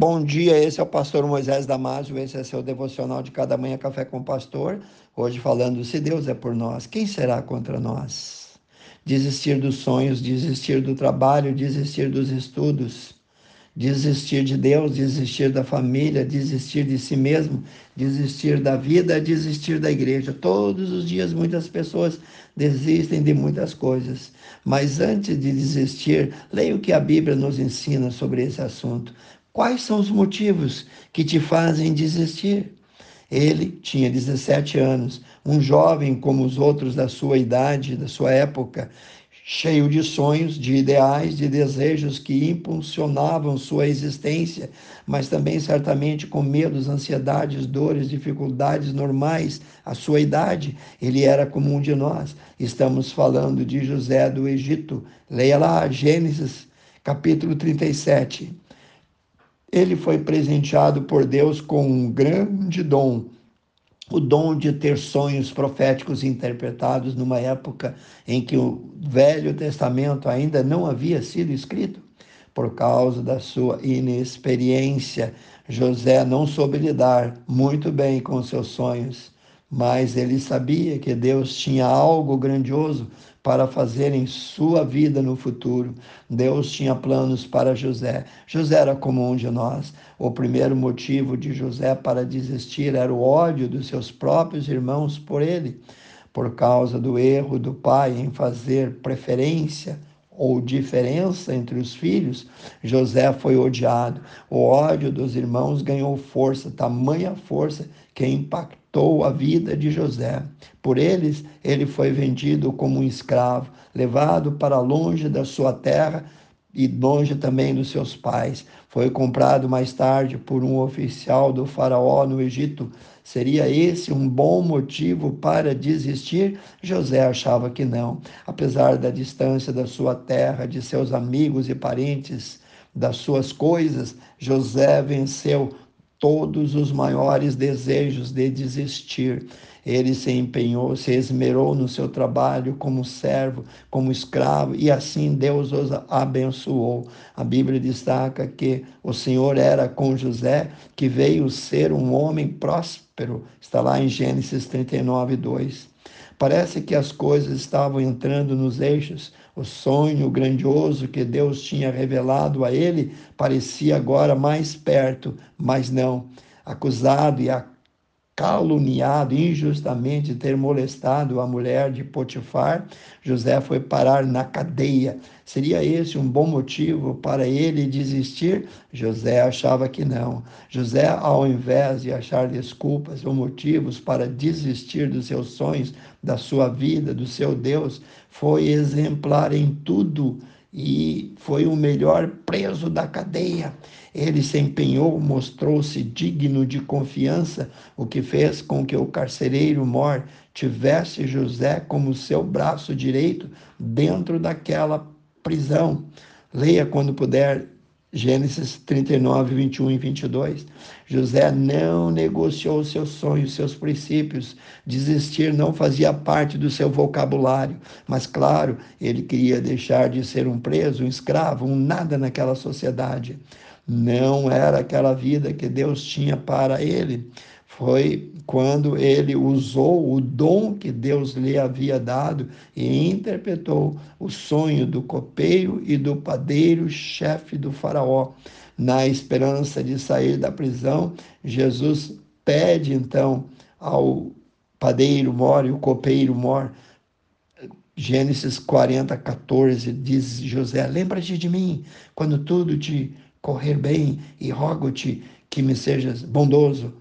Bom dia, esse é o pastor Moisés Damásio, esse é seu devocional de cada manhã Café com o Pastor. Hoje falando, se Deus é por nós, quem será contra nós? Desistir dos sonhos, desistir do trabalho, desistir dos estudos, desistir de Deus, desistir da família, desistir de si mesmo, desistir da vida, desistir da igreja. Todos os dias muitas pessoas desistem de muitas coisas. Mas antes de desistir, leia o que a Bíblia nos ensina sobre esse assunto. Quais são os motivos que te fazem desistir? Ele tinha 17 anos, um jovem como os outros da sua idade, da sua época, cheio de sonhos, de ideais, de desejos que impulsionavam sua existência, mas também certamente com medos, ansiedades, dores, dificuldades normais à sua idade. Ele era como um de nós. Estamos falando de José do Egito. Leia lá Gênesis capítulo 37 ele foi presenteado por Deus com um grande dom, o dom de ter sonhos proféticos interpretados numa época em que o Velho Testamento ainda não havia sido escrito. Por causa da sua inexperiência, José não soube lidar muito bem com seus sonhos, mas ele sabia que Deus tinha algo grandioso para fazer em sua vida no futuro. Deus tinha planos para José. José era como um de nós. O primeiro motivo de José para desistir era o ódio dos seus próprios irmãos por ele, por causa do erro do pai em fazer preferência ou diferença entre os filhos, José foi odiado. O ódio dos irmãos ganhou força, tamanha força que impactou a vida de José. Por eles, ele foi vendido como um escravo, levado para longe da sua terra e longe também dos seus pais. Foi comprado mais tarde por um oficial do faraó no Egito. Seria esse um bom motivo para desistir? José achava que não. Apesar da distância da sua terra, de seus amigos e parentes, das suas coisas, José venceu todos os maiores desejos de desistir. Ele se empenhou, se esmerou no seu trabalho como servo, como escravo, e assim Deus os abençoou. A Bíblia destaca que o Senhor era com José, que veio ser um homem próspero. Está lá em Gênesis 39, 2. Parece que as coisas estavam entrando nos eixos. O sonho grandioso que Deus tinha revelado a ele parecia agora mais perto, mas não. Acusado e caluniado injustamente ter molestado a mulher de Potifar, José foi parar na cadeia. Seria esse um bom motivo para ele desistir? José achava que não. José, ao invés de achar desculpas ou motivos para desistir dos seus sonhos, da sua vida, do seu Deus, foi exemplar em tudo e foi o melhor preso da cadeia. Ele se empenhou, mostrou-se digno de confiança, o que fez com que o carcereiro mor tivesse José como seu braço direito dentro daquela prisão. Leia quando puder Gênesis 39, 21 e 22. José não negociou seus sonhos, seus princípios. Desistir não fazia parte do seu vocabulário. Mas, claro, ele queria deixar de ser um preso, um escravo, um nada naquela sociedade. Não era aquela vida que Deus tinha para ele foi quando ele usou o dom que Deus lhe havia dado e interpretou o sonho do copeiro e do padeiro, chefe do Faraó. Na esperança de sair da prisão, Jesus pede então ao padeiro mor e o copeiro mor. Gênesis 40, 14, diz José: Lembra-te de mim quando tudo te correr bem e rogo-te que me sejas bondoso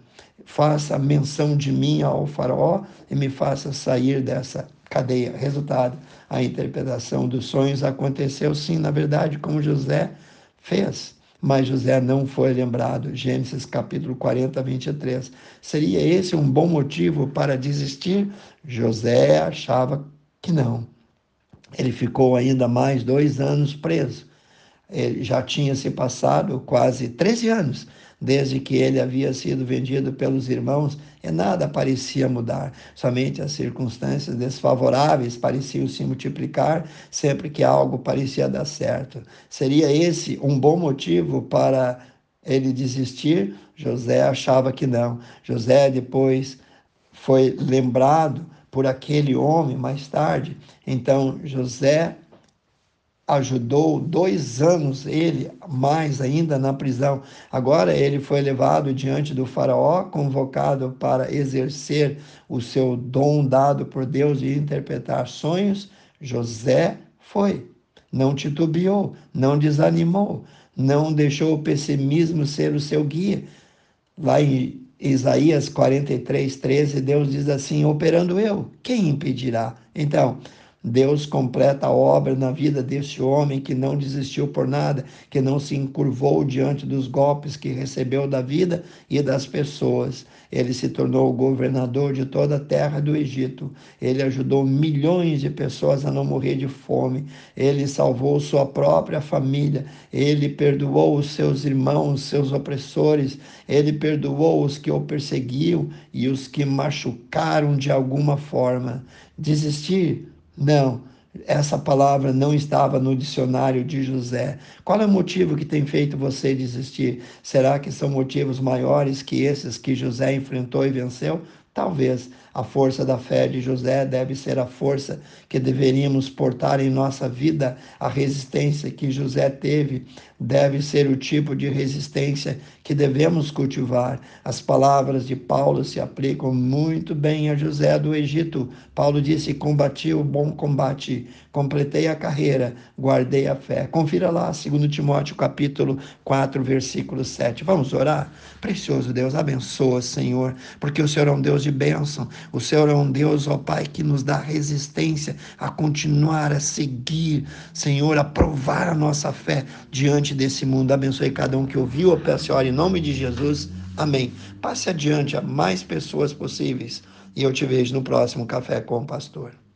faça menção de mim ao faraó e me faça sair dessa cadeia. Resultado, a interpretação dos sonhos aconteceu sim, na verdade, como José fez. Mas José não foi lembrado. Gênesis capítulo 40, 23. Seria esse um bom motivo para desistir? José achava que não. Ele ficou ainda mais dois anos preso. Ele já tinha se passado quase 13 anos desde que ele havia sido vendido pelos irmãos, e nada parecia mudar. Somente as circunstâncias desfavoráveis pareciam se multiplicar sempre que algo parecia dar certo. Seria esse um bom motivo para ele desistir? José achava que não. José depois foi lembrado por aquele homem mais tarde. Então José ajudou dois anos ele mais ainda na prisão. Agora ele foi levado diante do faraó, convocado para exercer o seu dom dado por Deus de interpretar sonhos. José foi, não titubeou, não desanimou, não deixou o pessimismo ser o seu guia. Lá em Isaías 43, 13, Deus diz assim: operando eu, quem impedirá? Então, Deus completa a obra na vida desse homem que não desistiu por nada, que não se encurvou diante dos golpes que recebeu da vida e das pessoas. Ele se tornou governador de toda a terra do Egito. Ele ajudou milhões de pessoas a não morrer de fome. Ele salvou sua própria família. Ele perdoou os seus irmãos, seus opressores. Ele perdoou os que o perseguiam e os que machucaram de alguma forma. Desistir não, essa palavra não estava no dicionário de José. Qual é o motivo que tem feito você desistir? Será que são motivos maiores que esses que José enfrentou e venceu? Talvez a força da fé de José deve ser a força que deveríamos portar em nossa vida. A resistência que José teve deve ser o tipo de resistência que devemos cultivar. As palavras de Paulo se aplicam muito bem a José do Egito. Paulo disse: Combati o bom combate, completei a carreira, guardei a fé. Confira lá, 2 Timóteo capítulo 4, versículo 7. Vamos orar? Precioso Deus, abençoa, Senhor, porque o Senhor é um Deus de bênção. O Senhor é um Deus, ó Pai, que nos dá resistência a continuar, a seguir, Senhor, a provar a nossa fé diante desse mundo. Abençoe cada um que ouviu a peço em nome de Jesus. Amém. Passe adiante a mais pessoas possíveis e eu te vejo no próximo Café com o Pastor.